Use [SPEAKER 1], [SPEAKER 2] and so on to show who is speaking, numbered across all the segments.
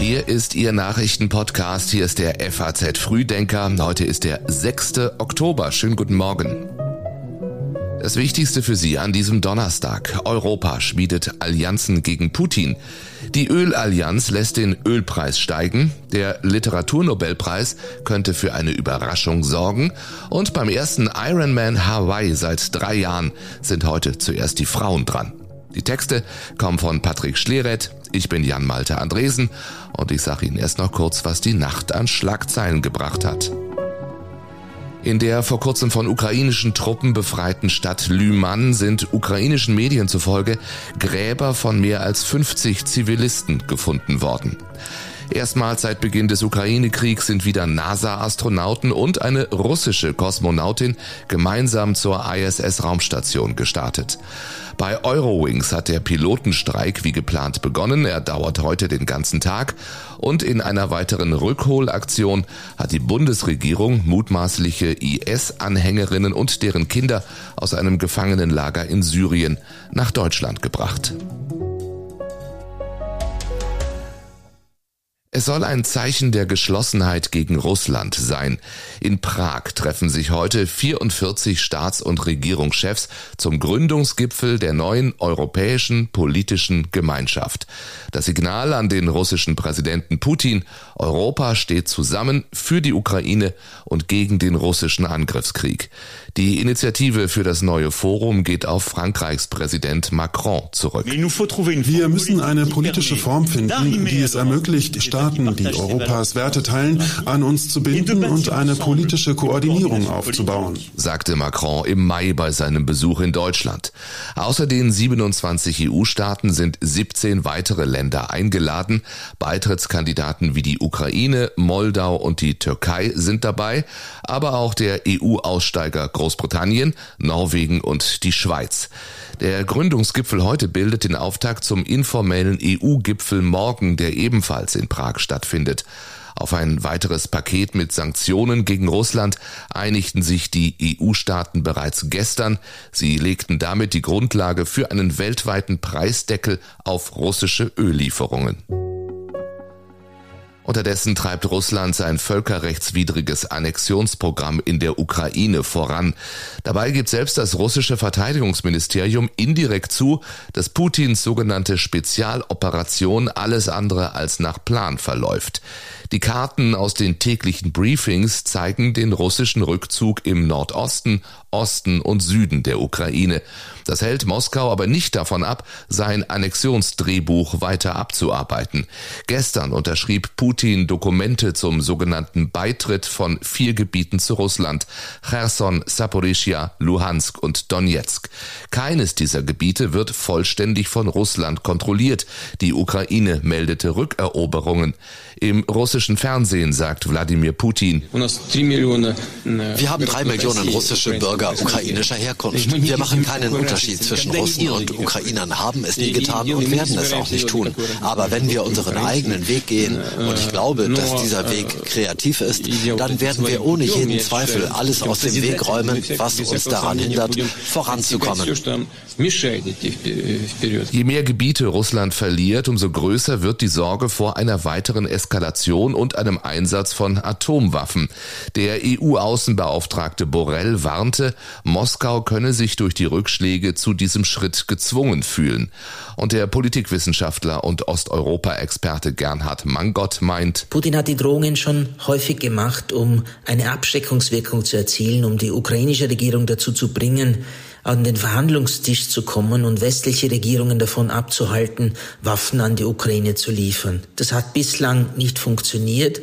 [SPEAKER 1] Hier ist Ihr Nachrichtenpodcast. Hier ist der FAZ Frühdenker. Heute ist der 6. Oktober. Schönen guten Morgen. Das Wichtigste für Sie an diesem Donnerstag. Europa schmiedet Allianzen gegen Putin. Die Ölallianz lässt den Ölpreis steigen. Der Literaturnobelpreis könnte für eine Überraschung sorgen. Und beim ersten Ironman Hawaii seit drei Jahren sind heute zuerst die Frauen dran. Die Texte kommen von Patrick Schleret. Ich bin Jan Malte Andresen und ich sage Ihnen erst noch kurz, was die Nacht an Schlagzeilen gebracht hat. In der vor kurzem von ukrainischen Truppen befreiten Stadt Lyman sind ukrainischen Medien zufolge Gräber von mehr als 50 Zivilisten gefunden worden. Erstmals seit Beginn des Ukraine-Kriegs sind wieder NASA-Astronauten und eine russische Kosmonautin gemeinsam zur ISS-Raumstation gestartet. Bei Eurowings hat der Pilotenstreik wie geplant begonnen. Er dauert heute den ganzen Tag. Und in einer weiteren Rückholaktion hat die Bundesregierung mutmaßliche IS-Anhängerinnen und deren Kinder aus einem Gefangenenlager in Syrien nach Deutschland gebracht. Es soll ein Zeichen der Geschlossenheit gegen Russland sein. In Prag treffen sich heute 44 Staats- und Regierungschefs zum Gründungsgipfel der neuen europäischen politischen Gemeinschaft. Das Signal an den russischen Präsidenten Putin, Europa steht zusammen für die Ukraine und gegen den russischen Angriffskrieg. Die Initiative für das neue Forum geht auf Frankreichs Präsident Macron zurück.
[SPEAKER 2] Wir müssen eine politische Form finden, die es ermöglicht, die Europas Werte teilen, an uns zu binden und eine politische Koordinierung aufzubauen,
[SPEAKER 1] sagte Macron im Mai bei seinem Besuch in Deutschland. Außer den 27 EU-Staaten sind 17 weitere Länder eingeladen. Beitrittskandidaten wie die Ukraine, Moldau und die Türkei sind dabei, aber auch der EU-Aussteiger Großbritannien, Norwegen und die Schweiz. Der Gründungsgipfel heute bildet den Auftakt zum informellen EU-Gipfel morgen, der ebenfalls in Prag stattfindet. Auf ein weiteres Paket mit Sanktionen gegen Russland einigten sich die EU-Staaten bereits gestern. Sie legten damit die Grundlage für einen weltweiten Preisdeckel auf russische Öllieferungen. Unterdessen treibt Russland sein völkerrechtswidriges Annexionsprogramm in der Ukraine voran. Dabei gibt selbst das russische Verteidigungsministerium indirekt zu, dass Putins sogenannte Spezialoperation alles andere als nach Plan verläuft. Die Karten aus den täglichen Briefings zeigen den russischen Rückzug im Nordosten, Osten und Süden der Ukraine. Das hält Moskau aber nicht davon ab, sein Annexionsdrehbuch weiter abzuarbeiten. Gestern unterschrieb Putin Dokumente zum sogenannten Beitritt von vier Gebieten zu Russland. Cherson, Saporischia, Luhansk und Donetsk. Keines dieser Gebiete wird vollständig von Russland kontrolliert. Die Ukraine meldete Rückeroberungen. Im russischen Fernsehen sagt Wladimir Putin.
[SPEAKER 3] Wir haben drei Millionen russische Bürger ukrainischer Herkunft. Wir machen keinen Unterschied zwischen Russen und Ukrainern, haben es nie getan und werden es auch nicht tun. Aber wenn wir unseren eigenen Weg gehen, und ich glaube, dass dieser Weg kreativ ist, dann werden wir ohne jeden Zweifel alles aus dem Weg räumen, was uns daran hindert, voranzukommen.
[SPEAKER 1] Je mehr Gebiete Russland verliert, umso größer wird die Sorge vor einer weiteren Eskalation und einem Einsatz von Atomwaffen. Der EU-Außenbeauftragte Borrell warnte, Moskau könne sich durch die Rückschläge zu diesem Schritt gezwungen fühlen. Und der Politikwissenschaftler und Osteuropa-Experte Gernhard Mangott meint,
[SPEAKER 4] Putin hat die Drohungen schon häufig gemacht, um eine Abschreckungswirkung zu erzielen, um die ukrainische Regierung dazu zu bringen, an den Verhandlungstisch zu kommen und westliche Regierungen davon abzuhalten, Waffen an die Ukraine zu liefern. Das hat bislang nicht funktioniert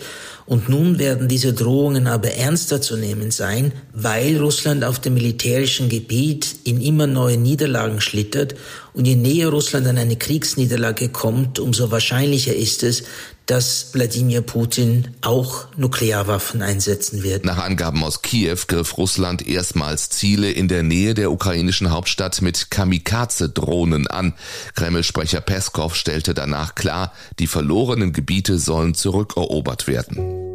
[SPEAKER 4] und nun werden diese Drohungen aber ernster zu nehmen sein, weil Russland auf dem militärischen Gebiet in immer neue Niederlagen schlittert und je näher Russland an eine Kriegsniederlage kommt, umso wahrscheinlicher ist es, dass Wladimir Putin auch Nuklearwaffen einsetzen wird.
[SPEAKER 1] Nach Angaben aus Kiew griff Russland erstmals Ziele in der Nähe der ukrainischen Hauptstadt mit Kamikaze-Drohnen an. Kreml-Sprecher Peskov stellte danach klar, die verlorenen Gebiete sollen zurückerobert werden.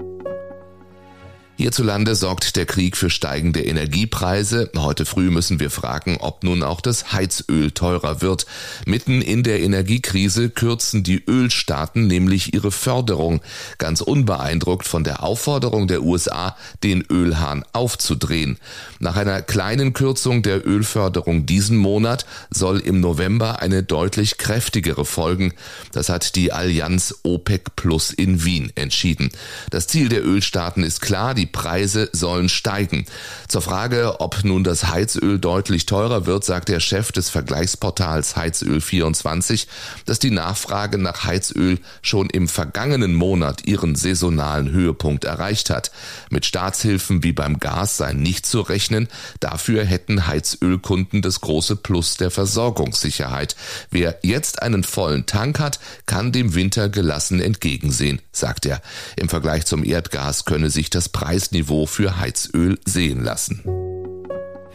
[SPEAKER 1] Hierzulande sorgt der Krieg für steigende Energiepreise. Heute früh müssen wir fragen, ob nun auch das Heizöl teurer wird. Mitten in der Energiekrise kürzen die Ölstaaten nämlich ihre Förderung, ganz unbeeindruckt von der Aufforderung der USA, den Ölhahn aufzudrehen. Nach einer kleinen Kürzung der Ölförderung diesen Monat soll im November eine deutlich kräftigere folgen. Das hat die Allianz OPEC Plus in Wien entschieden. Das Ziel der Ölstaaten ist klar, die Preise sollen steigen. Zur Frage, ob nun das Heizöl deutlich teurer wird, sagt der Chef des Vergleichsportals Heizöl24, dass die Nachfrage nach Heizöl schon im vergangenen Monat ihren saisonalen Höhepunkt erreicht hat. Mit Staatshilfen wie beim Gas sei nicht zu rechnen, dafür hätten Heizölkunden das große Plus der Versorgungssicherheit. Wer jetzt einen vollen Tank hat, kann dem Winter gelassen entgegensehen, sagt er. Im Vergleich zum Erdgas könne sich das Preis Preisniveau für Heizöl sehen lassen.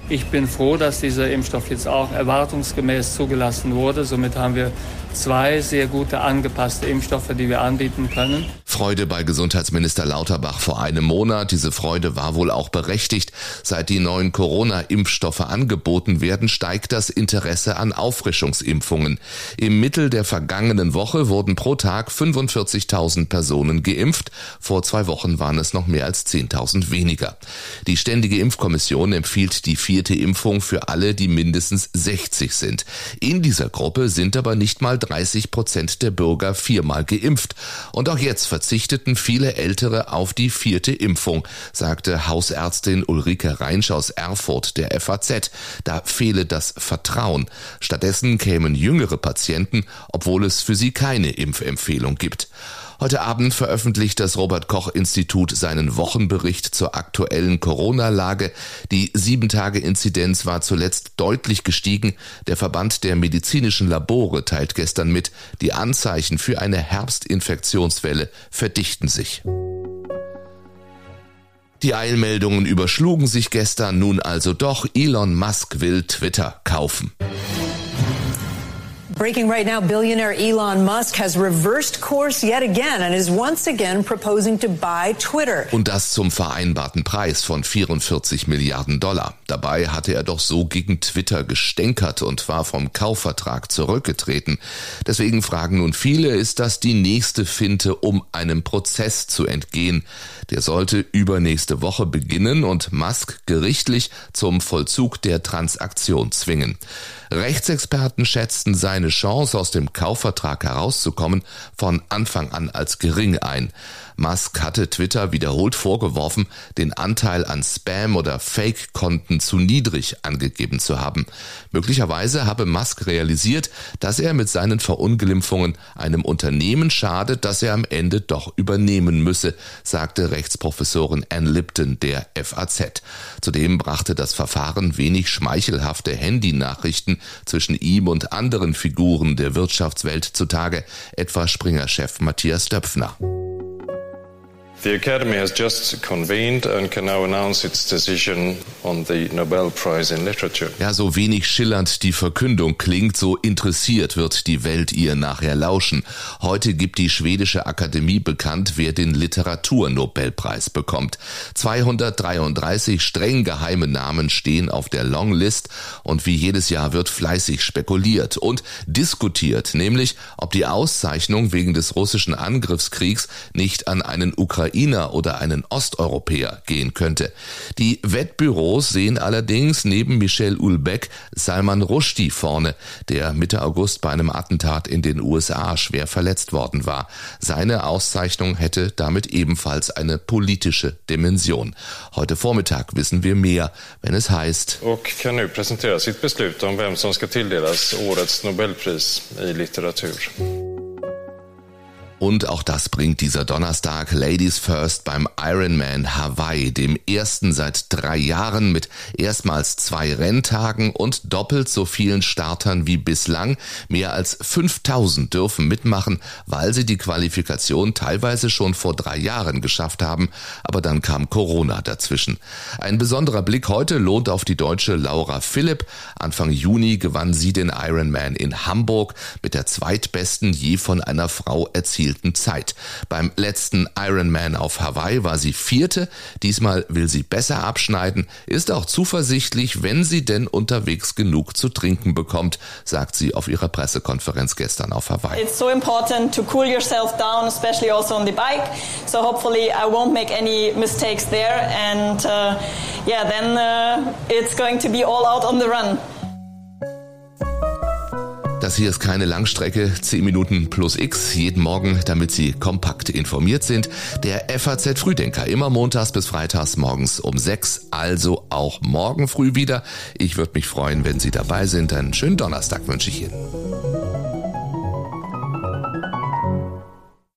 [SPEAKER 5] Ich bin froh, dass dieser Impfstoff jetzt auch erwartungsgemäß zugelassen wurde. Somit haben wir zwei sehr gute angepasste Impfstoffe, die wir anbieten können.
[SPEAKER 1] Freude bei Gesundheitsminister Lauterbach vor einem Monat. Diese Freude war wohl auch berechtigt. Seit die neuen Corona-Impfstoffe angeboten werden, steigt das Interesse an Auffrischungsimpfungen. Im Mittel der vergangenen Woche wurden pro Tag 45.000 Personen geimpft. Vor zwei Wochen waren es noch mehr als 10.000 weniger. Die Ständige Impfkommission empfiehlt die vierte Impfung für alle, die mindestens 60 sind. In dieser Gruppe sind aber nicht mal 30 Prozent der Bürger viermal geimpft. Und auch jetzt verzichteten viele Ältere auf die vierte Impfung, sagte Hausärztin Ulrike Reinsch aus Erfurt der FAZ. Da fehle das Vertrauen. Stattdessen kämen jüngere Patienten, obwohl es für sie keine Impfempfehlung gibt. Heute Abend veröffentlicht das Robert Koch Institut seinen Wochenbericht zur aktuellen Corona-Lage. Die Sieben-Tage-Inzidenz war zuletzt deutlich gestiegen. Der Verband der medizinischen Labore teilt gestern mit, die Anzeichen für eine Herbstinfektionswelle verdichten sich. Die Eilmeldungen überschlugen sich gestern nun also doch. Elon Musk will Twitter kaufen.
[SPEAKER 6] Breaking right now, billionaire Elon Musk has reversed course yet again and is once again proposing to buy Twitter.
[SPEAKER 1] Und das zum vereinbarten Preis von 44 Milliarden Dollar. Dabei hatte er doch so gegen Twitter gestänkert und war vom Kaufvertrag zurückgetreten. Deswegen fragen nun viele, ist das die nächste Finte, um einem Prozess zu entgehen? Der sollte übernächste Woche beginnen und Musk gerichtlich zum Vollzug der Transaktion zwingen. Rechtsexperten schätzten seine Chance, aus dem Kaufvertrag herauszukommen, von Anfang an als gering ein. Musk hatte Twitter wiederholt vorgeworfen, den Anteil an Spam- oder Fake-Konten zu niedrig angegeben zu haben. Möglicherweise habe Musk realisiert, dass er mit seinen Verunglimpfungen einem Unternehmen schadet, das er am Ende doch übernehmen müsse, sagte Rechtsprofessorin Ann Lipton der FAZ. Zudem brachte das Verfahren wenig schmeichelhafte Handynachrichten zwischen ihm und anderen Figuren der Wirtschaftswelt zutage, etwa Springer-Chef Matthias Döpfner.
[SPEAKER 7] The Academy has just convened and can now announce its decision on the Nobel Prize in Literature.
[SPEAKER 1] Ja, so wenig schillernd die Verkündung klingt, so interessiert wird die Welt ihr nachher lauschen. Heute gibt die schwedische Akademie bekannt, wer den Literaturnobelpreis bekommt. 233 streng geheime Namen stehen auf der Longlist und wie jedes Jahr wird fleißig spekuliert und diskutiert, nämlich ob die Auszeichnung wegen des russischen Angriffskriegs nicht an einen Ukrainer Ukrainer oder einen Osteuropäer gehen könnte. Die Wettbüros sehen allerdings neben Michel Ulbeck Salman Rushdie vorne, der Mitte August bei einem Attentat in den USA schwer verletzt worden war. Seine Auszeichnung hätte damit ebenfalls eine politische Dimension. Heute Vormittag wissen wir mehr, wenn es heißt.
[SPEAKER 7] Och kan nu presentera sitt beslut om vem som ska tilldelas årets Nobelpris i litteratur.
[SPEAKER 1] Und auch das bringt dieser Donnerstag Ladies First beim Ironman Hawaii, dem ersten seit drei Jahren mit erstmals zwei Renntagen und doppelt so vielen Startern wie bislang. Mehr als 5000 dürfen mitmachen, weil sie die Qualifikation teilweise schon vor drei Jahren geschafft haben, aber dann kam Corona dazwischen. Ein besonderer Blick heute lohnt auf die deutsche Laura Philipp. Anfang Juni gewann sie den Ironman in Hamburg mit der zweitbesten je von einer Frau erzielten erzielten Zeit. Beim letzten Ironman auf Hawaii war sie vierte. Diesmal will sie besser abschneiden, ist auch zuversichtlich, wenn sie denn unterwegs genug zu trinken bekommt, sagt sie auf ihrer Pressekonferenz gestern auf Hawaii.
[SPEAKER 8] It's so important to cool yourself down, especially also on the bike. So hopefully I won't make any mistakes there and uh, yeah, then uh, it's going to be all out on the run.
[SPEAKER 1] Das hier ist keine Langstrecke, 10 Minuten plus X jeden Morgen, damit Sie kompakt informiert sind. Der FAZ Frühdenker immer montags bis freitags morgens um 6, also auch morgen früh wieder. Ich würde mich freuen, wenn Sie dabei sind. Einen schönen Donnerstag wünsche ich Ihnen.